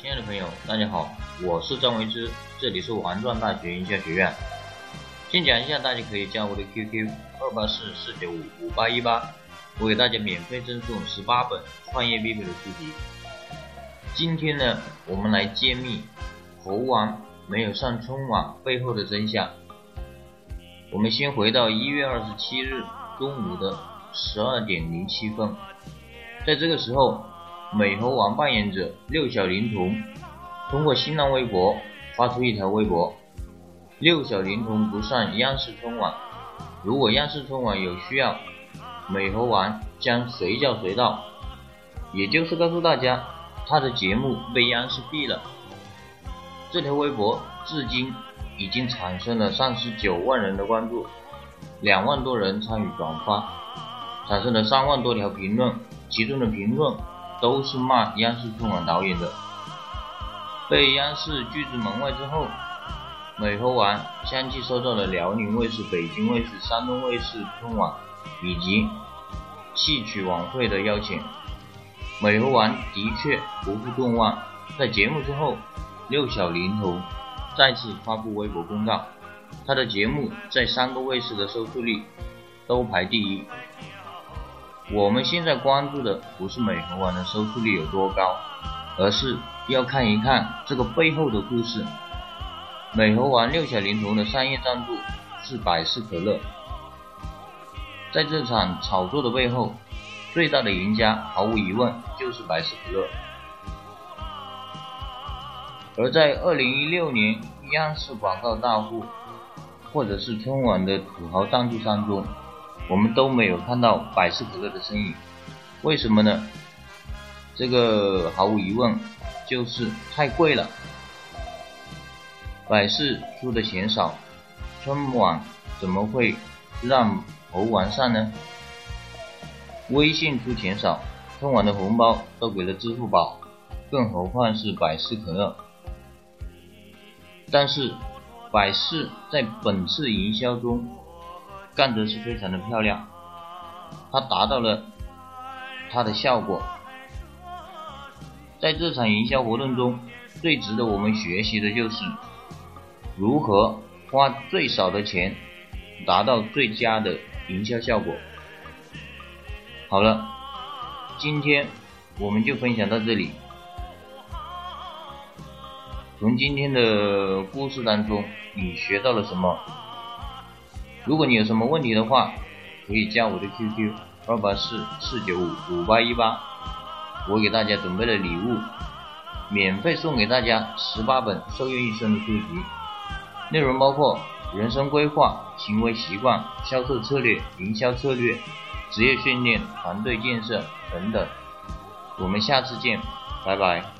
亲爱的朋友，大家好，我是张维之，这里是王庄大学营销学院。先讲一下，大家可以加我的 QQ 二八四四九五五八一八，我给大家免费赠送十八本创业必备的书籍。今天呢，我们来揭秘猴王没有上春晚背后的真相。我们先回到一月二十七日中午的十二点零七分，在这个时候。美猴王扮演者六小龄童通过新浪微博发出一条微博：六小龄童不上央视春晚，如果央视春晚有需要，美猴王将随叫随到。也就是告诉大家，他的节目被央视毙了。这条微博至今已经产生了三十九万人的关注，两万多人参与转发，产生了三万多条评论，其中的评论。都是骂央视春晚导演的，被央视拒之门外之后，美猴王相继收到了辽宁卫视、北京卫视、山东卫视春晚以及戏曲晚会的邀请。美猴王的确不负众望，在节目之后，六小龄童再次发布微博公告，他的节目在三个卫视的收视率都排第一。我们现在关注的不是美猴王的收视率有多高，而是要看一看这个背后的故事。美猴王六小龄童的商业赞助是百事可乐，在这场炒作的背后，最大的赢家毫无疑问就是百事可乐。而在二零一六年央视广告大户，或者是春晚的土豪赞助商中。我们都没有看到百事可乐的身影，为什么呢？这个毫无疑问就是太贵了。百事出的钱少，春晚怎么会让猴王上呢？微信出钱少，春晚的红包都给了支付宝，更何况是百事可乐。但是百事在本次营销中。干得是非常的漂亮，它达到了它的效果。在这场营销活动中，最值得我们学习的就是如何花最少的钱达到最佳的营销效果。好了，今天我们就分享到这里。从今天的故事当中，你学到了什么？如果你有什么问题的话，可以加我的 QQ 二八四四九五五八一八，我给大家准备了礼物，免费送给大家十八本受用一生的书籍，内容包括人生规划、行为习惯、销售策略、营销策略、职业训练、团队建设等等。我们下次见，拜拜。